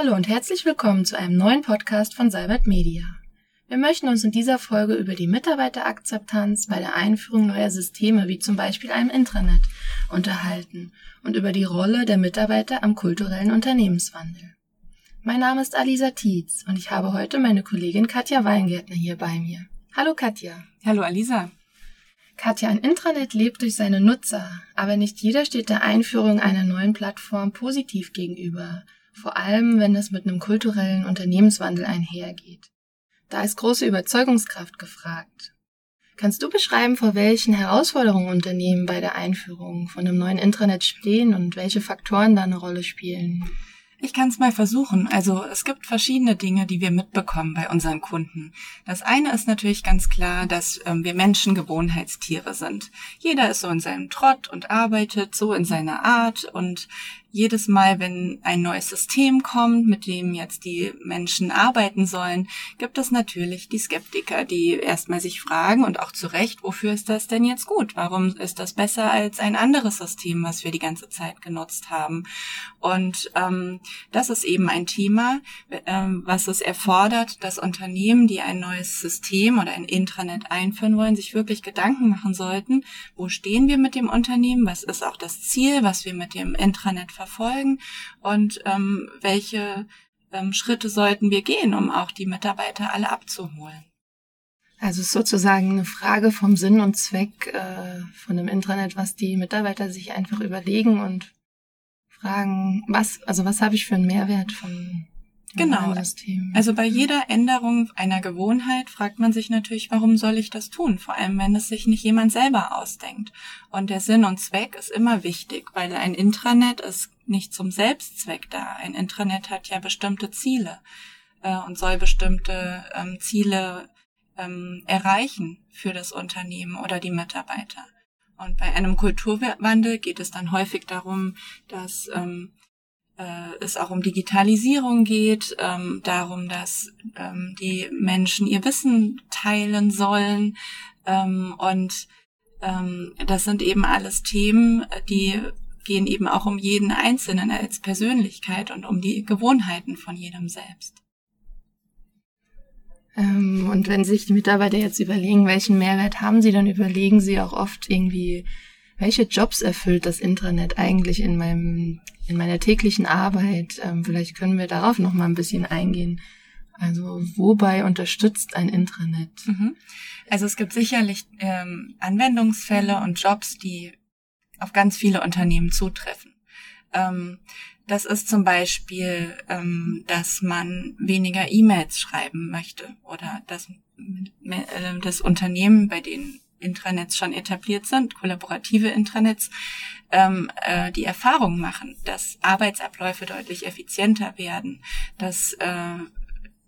Hallo und herzlich willkommen zu einem neuen Podcast von Cybert Media. Wir möchten uns in dieser Folge über die Mitarbeiterakzeptanz bei der Einführung neuer Systeme wie zum Beispiel einem Intranet unterhalten und über die Rolle der Mitarbeiter am kulturellen Unternehmenswandel. Mein Name ist Alisa Tietz und ich habe heute meine Kollegin Katja Weingärtner hier bei mir. Hallo Katja. Hallo Alisa. Katja, ein Intranet lebt durch seine Nutzer, aber nicht jeder steht der Einführung einer neuen Plattform positiv gegenüber, vor allem wenn es mit einem kulturellen Unternehmenswandel einhergeht. Da ist große Überzeugungskraft gefragt. Kannst du beschreiben, vor welchen Herausforderungen Unternehmen bei der Einführung von einem neuen Intranet stehen und welche Faktoren da eine Rolle spielen? Ich kann es mal versuchen. Also es gibt verschiedene Dinge, die wir mitbekommen bei unseren Kunden. Das eine ist natürlich ganz klar, dass ähm, wir Menschen Gewohnheitstiere sind. Jeder ist so in seinem Trott und arbeitet so in seiner Art und jedes Mal, wenn ein neues System kommt, mit dem jetzt die Menschen arbeiten sollen, gibt es natürlich die Skeptiker, die erstmal sich fragen und auch zu Recht, wofür ist das denn jetzt gut? Warum ist das besser als ein anderes System, was wir die ganze Zeit genutzt haben? Und ähm, das ist eben ein Thema, ähm, was es erfordert, dass Unternehmen, die ein neues System oder ein Intranet einführen wollen, sich wirklich Gedanken machen sollten, wo stehen wir mit dem Unternehmen, was ist auch das Ziel, was wir mit dem Intranet verfolgen und ähm, welche ähm, Schritte sollten wir gehen, um auch die Mitarbeiter alle abzuholen. Also es ist sozusagen eine Frage vom Sinn und Zweck äh, von dem Intranet, was die Mitarbeiter sich einfach überlegen und fragen, was, also was habe ich für einen Mehrwert von Genau. Also bei jeder Änderung einer Gewohnheit fragt man sich natürlich, warum soll ich das tun? Vor allem, wenn es sich nicht jemand selber ausdenkt. Und der Sinn und Zweck ist immer wichtig, weil ein Intranet ist nicht zum Selbstzweck da. Ein Intranet hat ja bestimmte Ziele äh, und soll bestimmte ähm, Ziele ähm, erreichen für das Unternehmen oder die Mitarbeiter. Und bei einem Kulturwandel geht es dann häufig darum, dass ähm, äh, es auch um Digitalisierung geht, ähm, darum, dass ähm, die Menschen ihr Wissen teilen sollen. Ähm, und ähm, das sind eben alles Themen, die gehen eben auch um jeden Einzelnen als Persönlichkeit und um die Gewohnheiten von jedem selbst. Ähm, und wenn sich die Mitarbeiter jetzt überlegen, welchen Mehrwert haben sie, dann überlegen sie auch oft irgendwie, welche Jobs erfüllt das Intranet eigentlich in meinem in meiner täglichen Arbeit. Ähm, vielleicht können wir darauf noch mal ein bisschen eingehen. Also wobei unterstützt ein Intranet? Mhm. Also es gibt sicherlich ähm, Anwendungsfälle und Jobs, die auf ganz viele Unternehmen zutreffen. Ähm, das ist zum Beispiel, ähm, dass man weniger E-Mails schreiben möchte oder dass äh, das Unternehmen, bei denen Intranets schon etabliert sind, kollaborative Intranets, ähm, äh, die Erfahrung machen, dass Arbeitsabläufe deutlich effizienter werden, dass äh,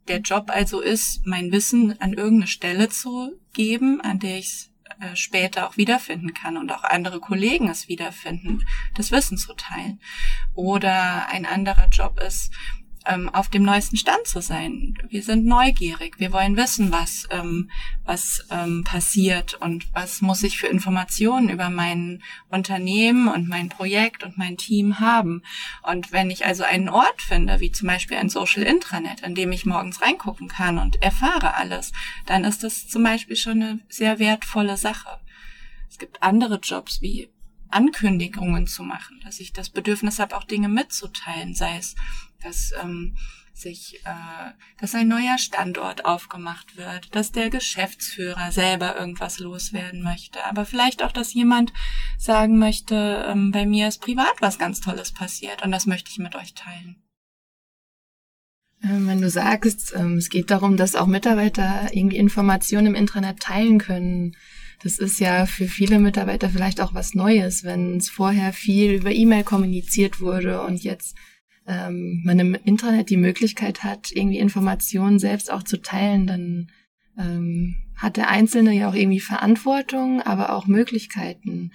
der Job also ist, mein Wissen an irgendeine Stelle zu geben, an der ich es äh, später auch wiederfinden kann und auch andere Kollegen es wiederfinden, das Wissen zu teilen. Oder ein anderer Job ist, ähm, auf dem neuesten Stand zu sein. Wir sind neugierig. Wir wollen wissen, was, ähm, was ähm, passiert und was muss ich für Informationen über mein Unternehmen und mein Projekt und mein Team haben. Und wenn ich also einen Ort finde, wie zum Beispiel ein Social Intranet, in dem ich morgens reingucken kann und erfahre alles, dann ist das zum Beispiel schon eine sehr wertvolle Sache. Es gibt andere Jobs wie Ankündigungen zu machen, dass ich das Bedürfnis habe, auch Dinge mitzuteilen, sei es dass ähm, sich, äh, dass ein neuer Standort aufgemacht wird, dass der Geschäftsführer selber irgendwas loswerden möchte, aber vielleicht auch, dass jemand sagen möchte, ähm, bei mir ist privat was ganz Tolles passiert und das möchte ich mit euch teilen. Ähm, wenn du sagst, ähm, es geht darum, dass auch Mitarbeiter irgendwie Informationen im Intranet teilen können, das ist ja für viele Mitarbeiter vielleicht auch was Neues, wenn es vorher viel über E-Mail kommuniziert wurde und jetzt ähm, man im Internet die Möglichkeit hat, irgendwie Informationen selbst auch zu teilen, dann ähm, hat der Einzelne ja auch irgendwie Verantwortung, aber auch Möglichkeiten.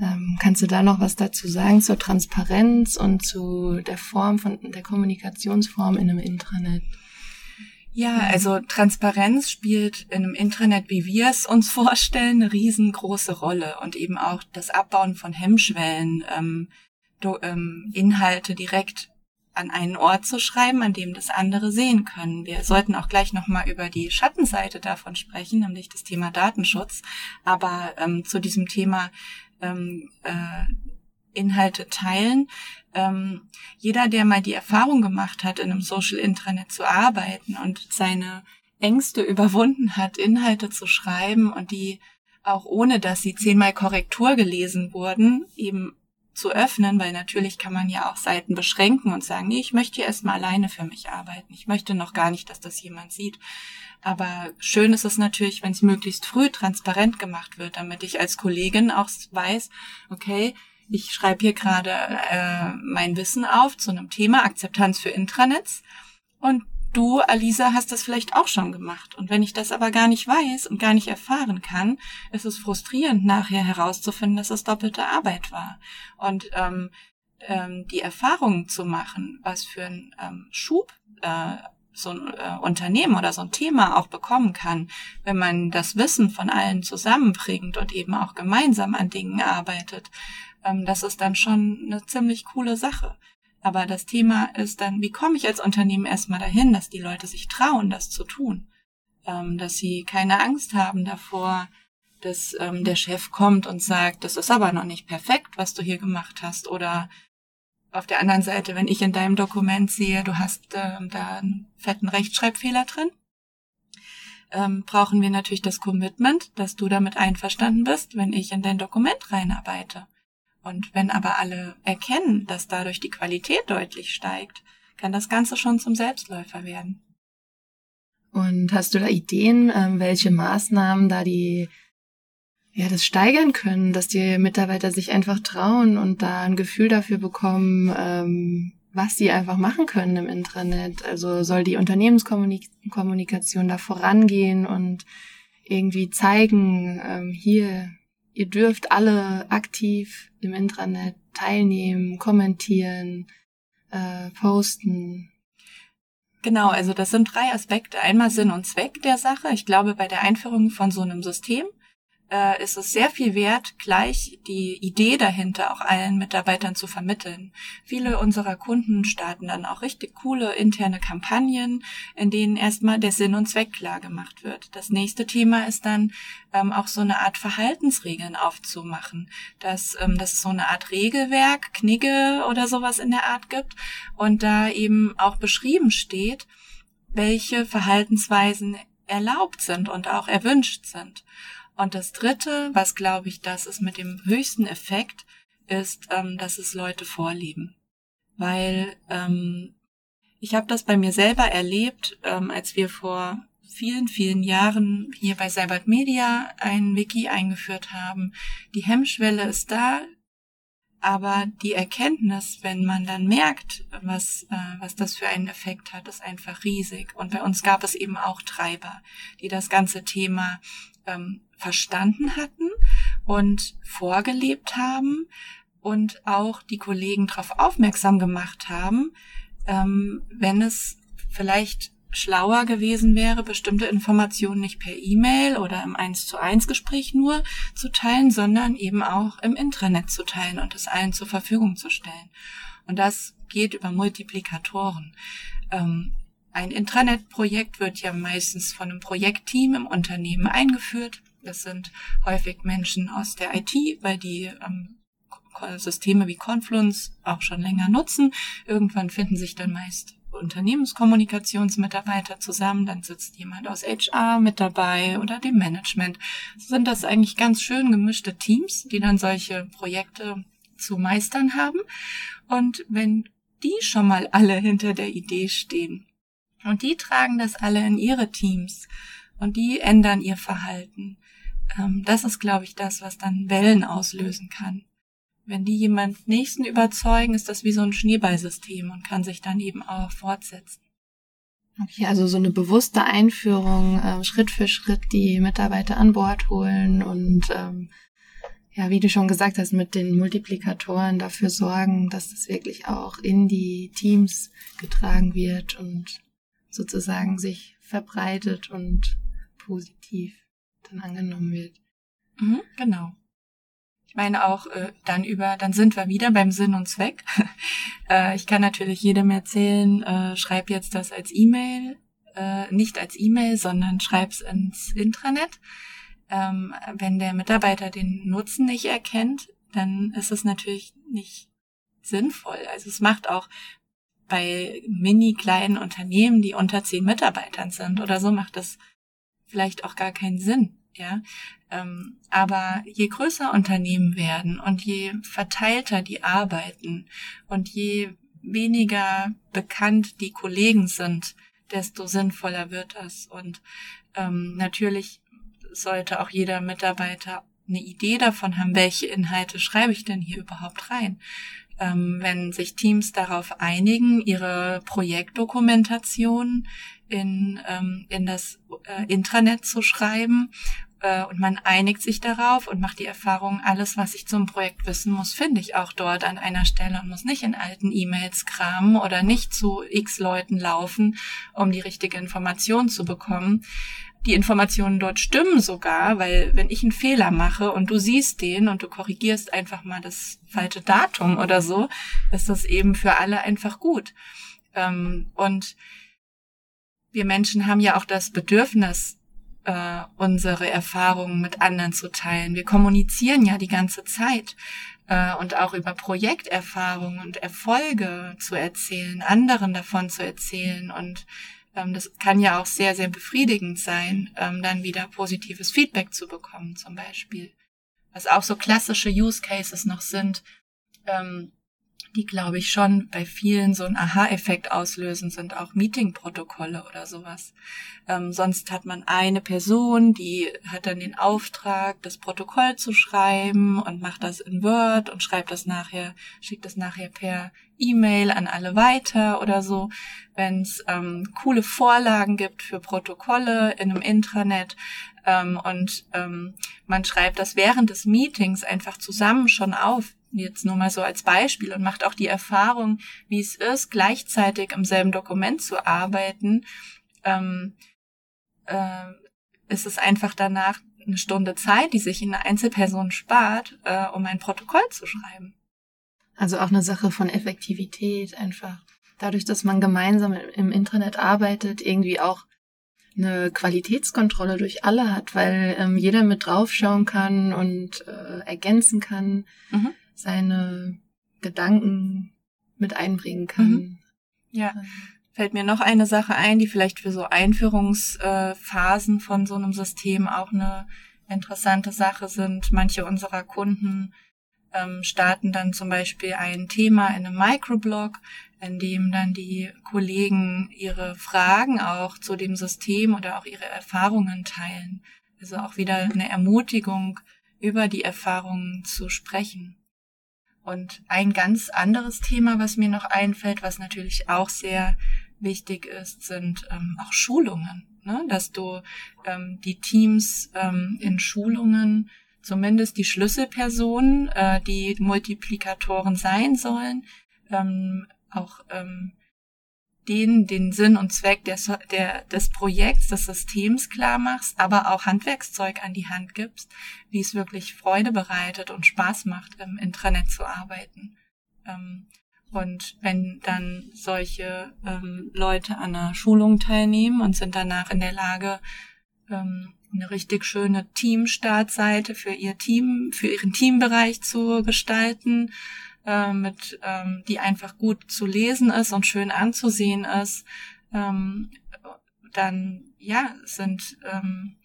Ähm, kannst du da noch was dazu sagen zur Transparenz und zu der Form von der Kommunikationsform in einem Intranet? Ja, also Transparenz spielt in einem Intranet, wie wir es uns vorstellen, eine riesengroße Rolle und eben auch das Abbauen von Hemmschwellen, ähm, ähm, Inhalte direkt an einen Ort zu schreiben, an dem das andere sehen können. Wir sollten auch gleich nochmal über die Schattenseite davon sprechen, nämlich das Thema Datenschutz. Aber ähm, zu diesem Thema ähm, äh, Inhalte teilen. Ähm, jeder, der mal die Erfahrung gemacht hat, in einem Social Intranet zu arbeiten und seine Ängste überwunden hat, Inhalte zu schreiben und die auch ohne, dass sie zehnmal Korrektur gelesen wurden, eben zu öffnen, weil natürlich kann man ja auch Seiten beschränken und sagen, nee, ich möchte hier erstmal alleine für mich arbeiten. Ich möchte noch gar nicht, dass das jemand sieht. Aber schön ist es natürlich, wenn es möglichst früh transparent gemacht wird, damit ich als Kollegin auch weiß, okay, ich schreibe hier gerade äh, mein Wissen auf zu einem Thema Akzeptanz für Intranets und du, Alisa, hast das vielleicht auch schon gemacht. Und wenn ich das aber gar nicht weiß und gar nicht erfahren kann, ist es frustrierend, nachher herauszufinden, dass es doppelte Arbeit war. Und ähm, ähm, die Erfahrung zu machen, was für ein ähm, Schub äh, so ein äh, Unternehmen oder so ein Thema auch bekommen kann, wenn man das Wissen von allen zusammenbringt und eben auch gemeinsam an Dingen arbeitet, ähm, das ist dann schon eine ziemlich coole Sache. Aber das Thema ist dann, wie komme ich als Unternehmen erstmal dahin, dass die Leute sich trauen, das zu tun? Ähm, dass sie keine Angst haben davor, dass ähm, der Chef kommt und sagt, das ist aber noch nicht perfekt, was du hier gemacht hast. Oder auf der anderen Seite, wenn ich in deinem Dokument sehe, du hast ähm, da einen fetten Rechtschreibfehler drin, ähm, brauchen wir natürlich das Commitment, dass du damit einverstanden bist, wenn ich in dein Dokument reinarbeite. Und wenn aber alle erkennen, dass dadurch die Qualität deutlich steigt, kann das Ganze schon zum Selbstläufer werden. Und hast du da Ideen, ähm, welche Maßnahmen da die ja das steigern können, dass die Mitarbeiter sich einfach trauen und da ein Gefühl dafür bekommen, ähm, was sie einfach machen können im Intranet. Also soll die Unternehmenskommunikation da vorangehen und irgendwie zeigen, ähm, hier ihr dürft alle aktiv im Intranet teilnehmen, kommentieren, äh, posten. Genau, also das sind drei Aspekte. Einmal Sinn und Zweck der Sache. Ich glaube, bei der Einführung von so einem System äh, ist es sehr viel wert, gleich die Idee dahinter auch allen Mitarbeitern zu vermitteln. Viele unserer Kunden starten dann auch richtig coole interne Kampagnen, in denen erstmal der Sinn und Zweck klar gemacht wird. Das nächste Thema ist dann ähm, auch so eine Art Verhaltensregeln aufzumachen, dass, ähm, dass es so eine Art Regelwerk, Knigge oder sowas in der Art gibt und da eben auch beschrieben steht, welche Verhaltensweisen erlaubt sind und auch erwünscht sind. Und das Dritte, was glaube ich, das ist mit dem höchsten Effekt, ist, ähm, dass es Leute vorleben. Weil ähm, ich habe das bei mir selber erlebt, ähm, als wir vor vielen, vielen Jahren hier bei Cybert Media ein Wiki eingeführt haben. Die Hemmschwelle ist da, aber die Erkenntnis, wenn man dann merkt, was, äh, was das für einen Effekt hat, ist einfach riesig. Und bei uns gab es eben auch Treiber, die das ganze Thema ähm, verstanden hatten und vorgelebt haben und auch die Kollegen darauf aufmerksam gemacht haben, ähm, wenn es vielleicht schlauer gewesen wäre, bestimmte Informationen nicht per E-Mail oder im 1 zu 1 Gespräch nur zu teilen, sondern eben auch im Intranet zu teilen und es allen zur Verfügung zu stellen. Und das geht über Multiplikatoren. Ähm, ein Intranet-Projekt wird ja meistens von einem Projektteam im Unternehmen eingeführt. Das sind häufig Menschen aus der IT, weil die ähm, Systeme wie Confluence auch schon länger nutzen. Irgendwann finden sich dann meist Unternehmenskommunikationsmitarbeiter zusammen, dann sitzt jemand aus HR mit dabei oder dem Management. So sind das eigentlich ganz schön gemischte Teams, die dann solche Projekte zu meistern haben. Und wenn die schon mal alle hinter der Idee stehen, und die tragen das alle in ihre Teams und die ändern ihr Verhalten. Ähm, das ist, glaube ich, das, was dann Wellen auslösen kann. Wenn die jemand nächsten überzeugen, ist das wie so ein Schneeballsystem und kann sich dann eben auch fortsetzen. Okay, also so eine bewusste Einführung, äh, Schritt für Schritt die Mitarbeiter an Bord holen und ähm, ja, wie du schon gesagt hast, mit den Multiplikatoren dafür sorgen, dass das wirklich auch in die Teams getragen wird und sozusagen sich verbreitet und positiv dann angenommen wird. Mhm, genau. ich meine auch äh, dann über, dann sind wir wieder beim Sinn und Zweck. äh, ich kann natürlich jedem erzählen, äh, schreib jetzt das als E-Mail, äh, nicht als E-Mail, sondern schreib's ins Intranet. Ähm, wenn der Mitarbeiter den Nutzen nicht erkennt, dann ist es natürlich nicht sinnvoll. Also es macht auch bei mini kleinen Unternehmen, die unter zehn Mitarbeitern sind oder so, macht das vielleicht auch gar keinen Sinn. Ja, ähm, aber je größer Unternehmen werden und je verteilter die arbeiten und je weniger bekannt die Kollegen sind, desto sinnvoller wird es. Und ähm, natürlich sollte auch jeder Mitarbeiter eine Idee davon haben, welche Inhalte schreibe ich denn hier überhaupt rein. Ähm, wenn sich Teams darauf einigen, ihre Projektdokumentation in, ähm, in das äh, Intranet zu schreiben äh, und man einigt sich darauf und macht die Erfahrung, alles, was ich zum Projekt wissen muss, finde ich auch dort an einer Stelle und muss nicht in alten E-Mails kramen oder nicht zu x Leuten laufen, um die richtige Information zu bekommen die Informationen dort stimmen sogar, weil wenn ich einen Fehler mache und du siehst den und du korrigierst einfach mal das falsche Datum oder so, ist das eben für alle einfach gut. Ähm, und wir Menschen haben ja auch das Bedürfnis, äh, unsere Erfahrungen mit anderen zu teilen. Wir kommunizieren ja die ganze Zeit äh, und auch über Projekterfahrungen und Erfolge zu erzählen, anderen davon zu erzählen und das kann ja auch sehr, sehr befriedigend sein, ähm, dann wieder positives Feedback zu bekommen, zum Beispiel. Was auch so klassische Use Cases noch sind, ähm, die, glaube ich, schon bei vielen so einen Aha-Effekt auslösen, sind auch Meeting-Protokolle oder sowas. Ähm, sonst hat man eine Person, die hat dann den Auftrag, das Protokoll zu schreiben und macht das in Word und schreibt das nachher, schickt das nachher per E-Mail an alle weiter oder so. Wenn es ähm, coole Vorlagen gibt für Protokolle in einem Intranet, ähm, und ähm, man schreibt das während des Meetings einfach zusammen schon auf, jetzt nur mal so als Beispiel und macht auch die Erfahrung, wie es ist, gleichzeitig im selben Dokument zu arbeiten, ähm, äh, ist es einfach danach eine Stunde Zeit, die sich eine Einzelperson spart, äh, um ein Protokoll zu schreiben. Also auch eine Sache von Effektivität einfach. Dadurch, dass man gemeinsam im Internet arbeitet, irgendwie auch eine Qualitätskontrolle durch alle hat, weil ähm, jeder mit draufschauen kann und äh, ergänzen kann. Mhm seine Gedanken mit einbringen kann. Mhm. Ja. Fällt mir noch eine Sache ein, die vielleicht für so Einführungsphasen von so einem System auch eine interessante Sache sind. Manche unserer Kunden ähm, starten dann zum Beispiel ein Thema in einem Microblog, in dem dann die Kollegen ihre Fragen auch zu dem System oder auch ihre Erfahrungen teilen. Also auch wieder eine Ermutigung, über die Erfahrungen zu sprechen. Und ein ganz anderes Thema, was mir noch einfällt, was natürlich auch sehr wichtig ist, sind ähm, auch Schulungen. Ne? Dass du ähm, die Teams ähm, in Schulungen, zumindest die Schlüsselpersonen, äh, die Multiplikatoren sein sollen, ähm, auch ähm, denen den Sinn und Zweck der, der, des Projekts, des Systems klar machst, aber auch Handwerkszeug an die Hand gibst, wie es wirklich Freude bereitet und Spaß macht, im Intranet zu arbeiten. Ähm, und wenn dann solche ähm, Leute an einer Schulung teilnehmen und sind danach in der Lage, ähm, eine richtig schöne Teamstartseite für ihr Team, für ihren Teambereich zu gestalten, äh, mit, ähm, die einfach gut zu lesen ist und schön anzusehen ist, ähm, dann ja sind ähm,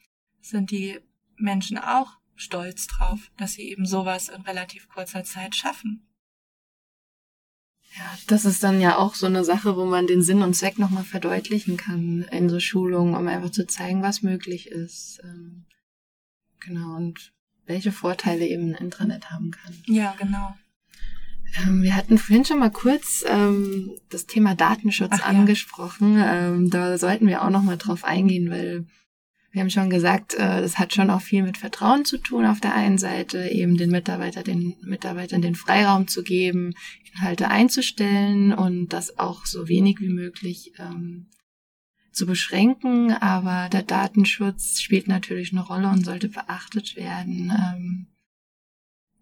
sind die Menschen auch stolz drauf, dass sie eben sowas in relativ kurzer Zeit schaffen. Ja, das ist dann ja auch so eine Sache, wo man den Sinn und Zweck nochmal verdeutlichen kann in so Schulungen, um einfach zu zeigen, was möglich ist. Ähm, genau, und welche Vorteile eben ein Intranet haben kann. Ja, genau. Ähm, wir hatten vorhin schon mal kurz ähm, das Thema Datenschutz Ach, angesprochen. Ja. Ähm, da sollten wir auch noch mal drauf eingehen, weil wir haben schon gesagt, äh, das hat schon auch viel mit Vertrauen zu tun auf der einen Seite, eben den Mitarbeiter, den Mitarbeitern den Freiraum zu geben, Inhalte einzustellen und das auch so wenig wie möglich ähm, zu beschränken. Aber der Datenschutz spielt natürlich eine Rolle und sollte beachtet werden. Ähm,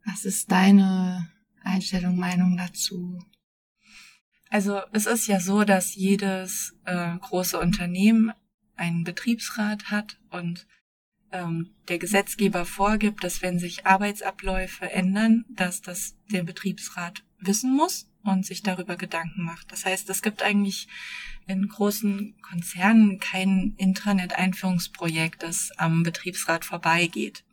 Was ist deine Einstellung, Meinung dazu? Also es ist ja so, dass jedes äh, große Unternehmen einen Betriebsrat hat und ähm, der Gesetzgeber vorgibt, dass wenn sich Arbeitsabläufe ändern, dass das der Betriebsrat wissen muss und sich darüber Gedanken macht. Das heißt, es gibt eigentlich in großen Konzernen kein Intranet-Einführungsprojekt, das am Betriebsrat vorbeigeht.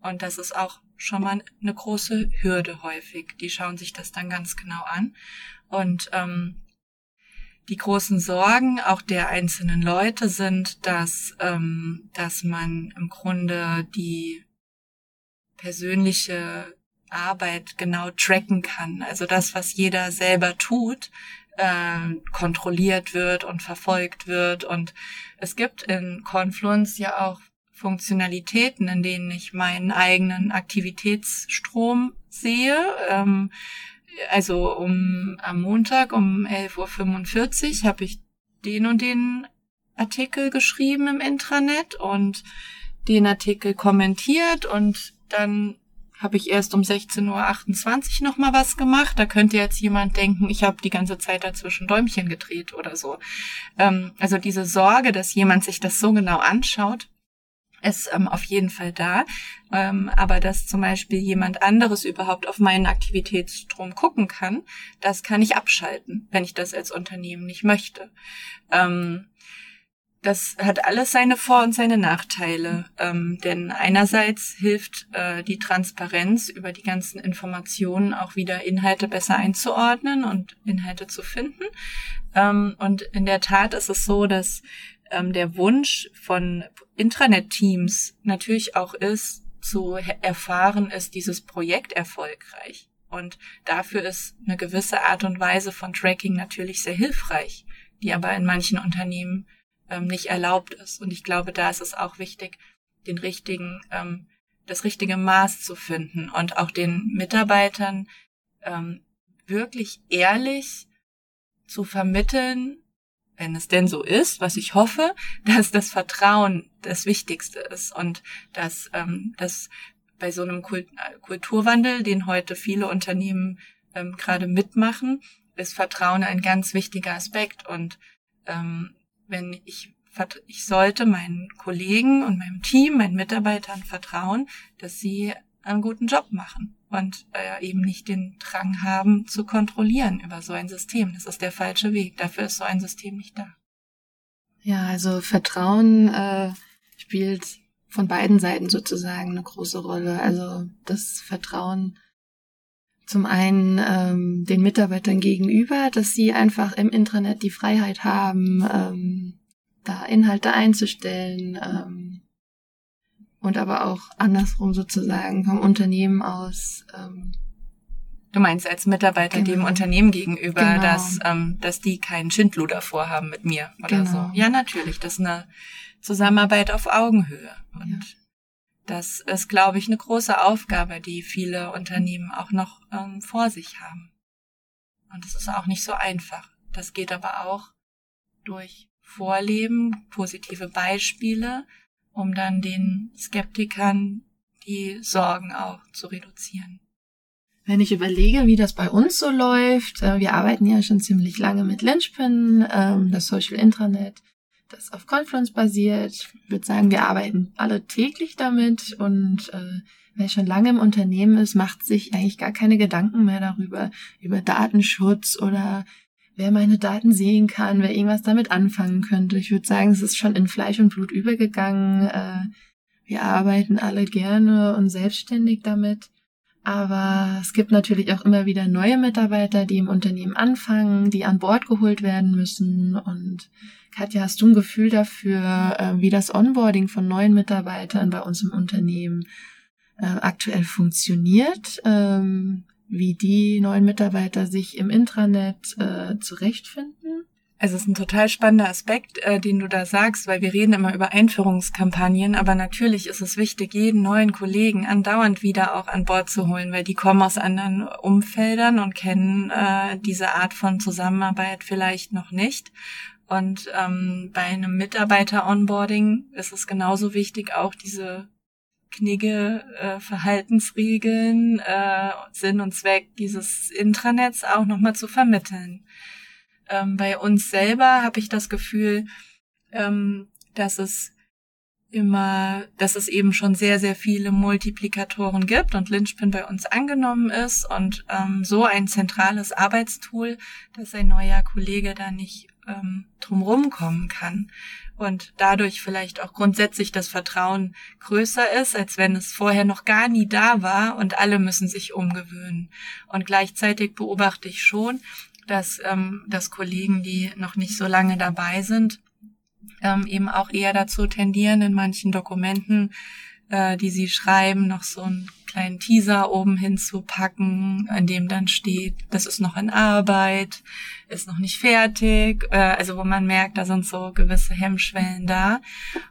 Und das ist auch schon mal eine große Hürde häufig. Die schauen sich das dann ganz genau an. Und ähm, die großen Sorgen auch der einzelnen Leute sind, dass, ähm, dass man im Grunde die persönliche Arbeit genau tracken kann. Also das, was jeder selber tut, äh, kontrolliert wird und verfolgt wird. Und es gibt in Confluence ja auch Funktionalitäten, in denen ich meinen eigenen Aktivitätsstrom sehe. Ähm, also um am Montag um 11.45 Uhr habe ich den und den Artikel geschrieben im Intranet und den Artikel kommentiert und dann habe ich erst um 16.28 Uhr nochmal was gemacht. Da könnte jetzt jemand denken, ich habe die ganze Zeit dazwischen Däumchen gedreht oder so. Ähm, also diese Sorge, dass jemand sich das so genau anschaut, ist ähm, auf jeden Fall da. Ähm, aber dass zum Beispiel jemand anderes überhaupt auf meinen Aktivitätsstrom gucken kann, das kann ich abschalten, wenn ich das als Unternehmen nicht möchte. Ähm, das hat alles seine Vor- und seine Nachteile. Ähm, denn einerseits hilft äh, die Transparenz über die ganzen Informationen auch wieder Inhalte besser einzuordnen und Inhalte zu finden. Ähm, und in der Tat ist es so, dass ähm, der Wunsch von Intranet-Teams natürlich auch ist, zu erfahren, ist dieses Projekt erfolgreich. Und dafür ist eine gewisse Art und Weise von Tracking natürlich sehr hilfreich, die aber in manchen Unternehmen ähm, nicht erlaubt ist. Und ich glaube, da ist es auch wichtig, den richtigen, ähm, das richtige Maß zu finden und auch den Mitarbeitern ähm, wirklich ehrlich zu vermitteln, wenn es denn so ist, was ich hoffe, dass das Vertrauen das Wichtigste ist und dass, ähm, dass bei so einem Kult Kulturwandel, den heute viele Unternehmen ähm, gerade mitmachen, ist Vertrauen ein ganz wichtiger Aspekt. Und ähm, wenn ich ich sollte meinen Kollegen und meinem Team, meinen Mitarbeitern vertrauen, dass sie einen guten Job machen und äh, eben nicht den Drang haben zu kontrollieren über so ein System. Das ist der falsche Weg. Dafür ist so ein System nicht da. Ja, also Vertrauen äh, spielt von beiden Seiten sozusagen eine große Rolle. Also das Vertrauen zum einen ähm, den Mitarbeitern gegenüber, dass sie einfach im Internet die Freiheit haben, ähm, da Inhalte einzustellen, ähm, und aber auch andersrum sozusagen vom Unternehmen aus. Ähm, Du meinst als Mitarbeiter genau. dem Unternehmen gegenüber, genau. dass, ähm, dass die keinen Schindluder vorhaben mit mir oder genau. so. Ja, natürlich. Das ist eine Zusammenarbeit auf Augenhöhe. Und ja. das ist, glaube ich, eine große Aufgabe, die viele Unternehmen auch noch ähm, vor sich haben. Und es ist auch nicht so einfach. Das geht aber auch durch Vorleben, positive Beispiele um dann den Skeptikern die Sorgen auch zu reduzieren. Wenn ich überlege, wie das bei uns so läuft, äh, wir arbeiten ja schon ziemlich lange mit Lynchpin, ähm, das Social Intranet, das auf Confluence basiert. Ich würde sagen, wir arbeiten alle täglich damit und äh, wer schon lange im Unternehmen ist, macht sich eigentlich gar keine Gedanken mehr darüber, über Datenschutz oder wer meine Daten sehen kann, wer irgendwas damit anfangen könnte. Ich würde sagen, es ist schon in Fleisch und Blut übergegangen. Äh, wir arbeiten alle gerne und selbstständig damit. Aber es gibt natürlich auch immer wieder neue Mitarbeiter, die im Unternehmen anfangen, die an Bord geholt werden müssen. Und Katja, hast du ein Gefühl dafür, äh, wie das Onboarding von neuen Mitarbeitern bei uns im Unternehmen äh, aktuell funktioniert? Wie die neuen Mitarbeiter sich im Intranet äh, zurechtfinden? Es ist ein total spannender Aspekt, äh, den du da sagst, weil wir reden immer über Einführungskampagnen, aber natürlich ist es wichtig, jeden neuen Kollegen andauernd wieder auch an Bord zu holen, weil die kommen aus anderen Umfeldern und kennen äh, diese Art von Zusammenarbeit vielleicht noch nicht. Und ähm, bei einem Mitarbeiter-Onboarding ist es genauso wichtig, auch diese Knigge, äh, Verhaltensregeln, äh, Sinn und Zweck dieses Intranets auch nochmal zu vermitteln. Ähm, bei uns selber habe ich das Gefühl, ähm, dass es immer, dass es eben schon sehr, sehr viele Multiplikatoren gibt und Lynchpin bei uns angenommen ist und ähm, so ein zentrales Arbeitstool, dass ein neuer Kollege da nicht ähm, drumrum kommen kann und dadurch vielleicht auch grundsätzlich das Vertrauen größer ist, als wenn es vorher noch gar nie da war und alle müssen sich umgewöhnen. Und gleichzeitig beobachte ich schon, dass, ähm, dass Kollegen, die noch nicht so lange dabei sind, ähm, eben auch eher dazu tendieren, in manchen Dokumenten, äh, die sie schreiben, noch so einen kleinen Teaser oben hinzupacken, an dem dann steht, das ist noch in Arbeit, ist noch nicht fertig, äh, also wo man merkt, da sind so gewisse Hemmschwellen da.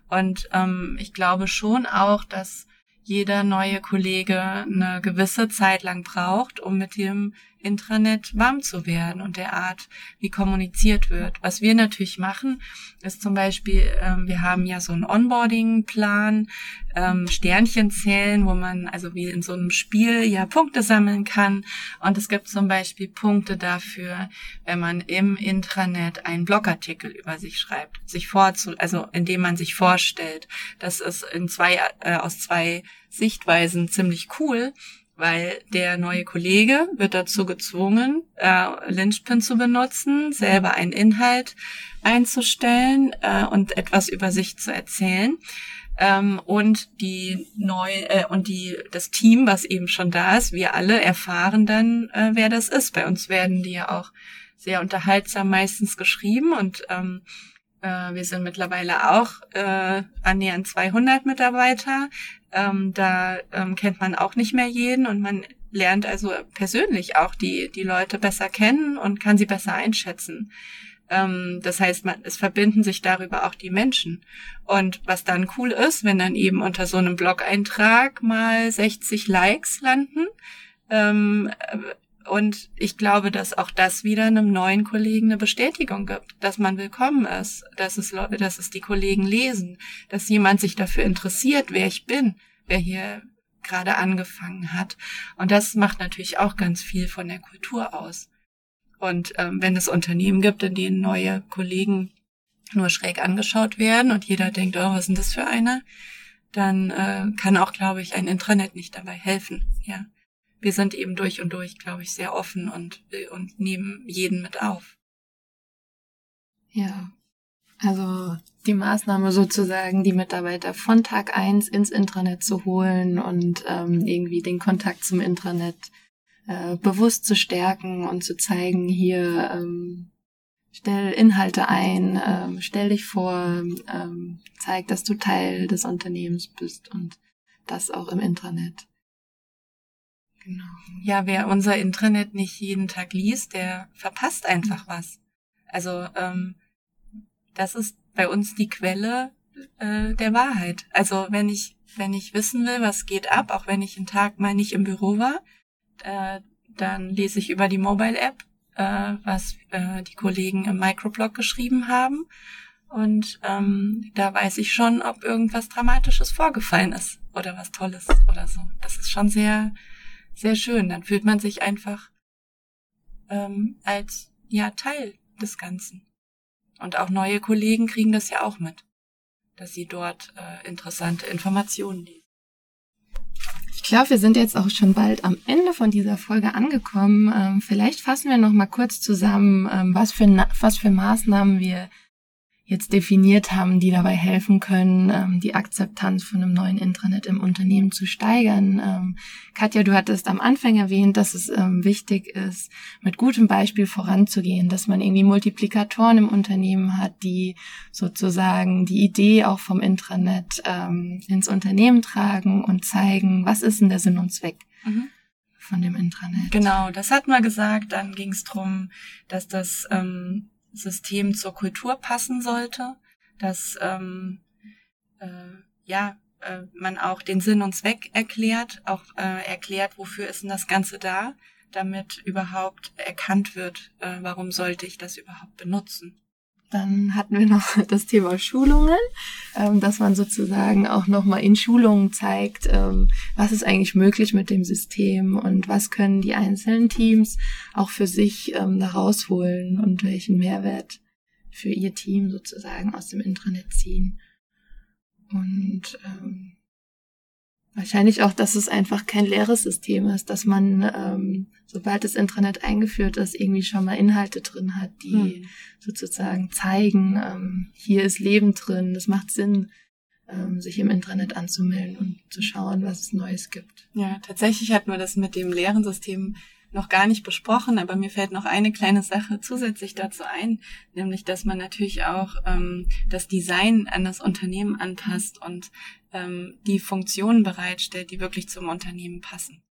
Und ähm, ich glaube schon auch, dass jeder neue Kollege eine gewisse Zeit lang braucht, um mit dem Intranet warm zu werden und der Art, wie kommuniziert wird. Was wir natürlich machen, ist zum Beispiel, ähm, wir haben ja so einen Onboarding-Plan, ähm, Sternchen zählen, wo man also wie in so einem Spiel ja Punkte sammeln kann. Und es gibt zum Beispiel Punkte dafür, wenn man im Intranet einen Blogartikel über sich schreibt, sich vorzu, also indem man sich vorstellt. Das ist in zwei, äh, aus zwei Sichtweisen ziemlich cool weil der neue Kollege wird dazu gezwungen, äh, Lynchpin zu benutzen, selber einen Inhalt einzustellen äh, und etwas über sich zu erzählen. Ähm, und die neu äh, und die das Team, was eben schon da ist, wir alle erfahren dann, äh, wer das ist. Bei uns werden die ja auch sehr unterhaltsam meistens geschrieben und ähm, äh, wir sind mittlerweile auch äh, annähernd 200 Mitarbeiter. Ähm, da ähm, kennt man auch nicht mehr jeden und man lernt also persönlich auch die, die Leute besser kennen und kann sie besser einschätzen. Ähm, das heißt, man, es verbinden sich darüber auch die Menschen. Und was dann cool ist, wenn dann eben unter so einem Blog-Eintrag mal 60 Likes landen, ähm, und ich glaube, dass auch das wieder einem neuen Kollegen eine Bestätigung gibt, dass man willkommen ist, dass es, dass es die Kollegen lesen, dass jemand sich dafür interessiert, wer ich bin, wer hier gerade angefangen hat. Und das macht natürlich auch ganz viel von der Kultur aus. Und ähm, wenn es Unternehmen gibt, in denen neue Kollegen nur schräg angeschaut werden und jeder denkt, oh, was ist denn das für einer, dann äh, kann auch, glaube ich, ein Intranet nicht dabei helfen. Ja wir sind eben durch und durch, glaube ich, sehr offen und, und nehmen jeden mit auf. Ja. Also die Maßnahme sozusagen, die Mitarbeiter von Tag eins ins Intranet zu holen und ähm, irgendwie den Kontakt zum Intranet äh, bewusst zu stärken und zu zeigen, hier ähm, stell Inhalte ein, ähm, stell dich vor, ähm, zeig, dass du Teil des Unternehmens bist und das auch im Intranet. Genau. Ja, wer unser Intranet nicht jeden Tag liest, der verpasst einfach was. Also ähm, das ist bei uns die Quelle äh, der Wahrheit. Also wenn ich wenn ich wissen will, was geht ab, auch wenn ich einen Tag mal nicht im Büro war, äh, dann lese ich über die Mobile App, äh, was äh, die Kollegen im Microblog geschrieben haben. Und ähm, da weiß ich schon, ob irgendwas Dramatisches vorgefallen ist oder was Tolles oder so. Das ist schon sehr sehr schön. Dann fühlt man sich einfach ähm, als ja Teil des Ganzen. Und auch neue Kollegen kriegen das ja auch mit, dass sie dort äh, interessante Informationen lesen. Ich glaube, wir sind jetzt auch schon bald am Ende von dieser Folge angekommen. Ähm, vielleicht fassen wir noch mal kurz zusammen, ähm, was für was für Maßnahmen wir jetzt definiert haben, die dabei helfen können, ähm, die Akzeptanz von einem neuen Intranet im Unternehmen zu steigern. Ähm, Katja, du hattest am Anfang erwähnt, dass es ähm, wichtig ist, mit gutem Beispiel voranzugehen, dass man irgendwie Multiplikatoren im Unternehmen hat, die sozusagen die Idee auch vom Intranet ähm, ins Unternehmen tragen und zeigen, was ist denn der Sinn und Zweck. Mhm von dem Intranet. Genau, das hat man gesagt. Dann ging es drum, dass das ähm, System zur Kultur passen sollte, dass ähm, äh, ja äh, man auch den Sinn und Zweck erklärt, auch äh, erklärt, wofür ist denn das Ganze da, damit überhaupt erkannt wird, äh, warum sollte ich das überhaupt benutzen. Dann hatten wir noch das Thema Schulungen, ähm, dass man sozusagen auch nochmal in Schulungen zeigt, ähm, was ist eigentlich möglich mit dem System und was können die einzelnen Teams auch für sich ähm, da rausholen und welchen Mehrwert für ihr Team sozusagen aus dem Intranet ziehen. Und ähm, Wahrscheinlich auch, dass es einfach kein leeres System ist, dass man, ähm, sobald das Intranet eingeführt ist, irgendwie schon mal Inhalte drin hat, die hm. sozusagen zeigen, ähm, hier ist Leben drin, das macht Sinn, ähm, sich im Intranet anzumelden und zu schauen, was es Neues gibt. Ja, tatsächlich hatten wir das mit dem leeren System noch gar nicht besprochen, aber mir fällt noch eine kleine Sache zusätzlich dazu ein, nämlich dass man natürlich auch ähm, das Design an das Unternehmen anpasst und ähm, die Funktionen bereitstellt, die wirklich zum Unternehmen passen.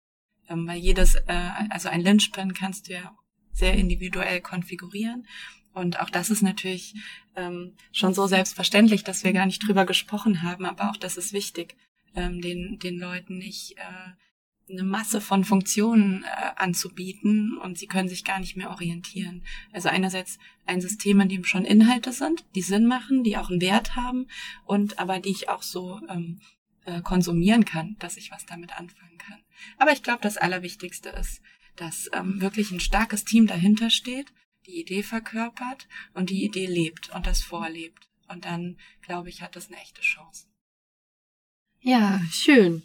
Ähm, weil jedes, äh, also ein Linchpin kannst du ja sehr individuell konfigurieren. Und auch das ist natürlich ähm, schon so selbstverständlich, dass wir gar nicht drüber gesprochen haben, aber auch das ist wichtig, ähm, den, den Leuten nicht äh, eine Masse von Funktionen äh, anzubieten und sie können sich gar nicht mehr orientieren. Also einerseits ein System, in dem schon Inhalte sind, die Sinn machen, die auch einen Wert haben und aber die ich auch so ähm, äh, konsumieren kann, dass ich was damit anfangen kann. Aber ich glaube, das Allerwichtigste ist, dass ähm, wirklich ein starkes Team dahinter steht, die Idee verkörpert und die Idee lebt und das vorlebt. Und dann, glaube ich, hat das eine echte Chance. Ja, schön.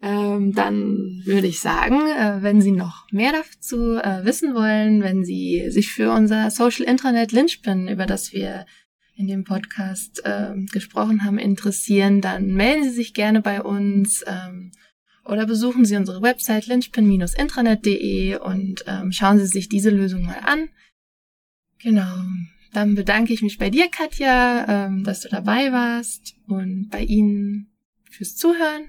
Ähm, dann würde ich sagen, äh, wenn Sie noch mehr dazu äh, wissen wollen, wenn Sie sich für unser Social Intranet Lynchpin, über das wir in dem Podcast äh, gesprochen haben, interessieren, dann melden Sie sich gerne bei uns ähm, oder besuchen Sie unsere Website lynchpin-intranet.de und ähm, schauen Sie sich diese Lösung mal an. Genau. Dann bedanke ich mich bei dir, Katja, ähm, dass du dabei warst und bei Ihnen fürs Zuhören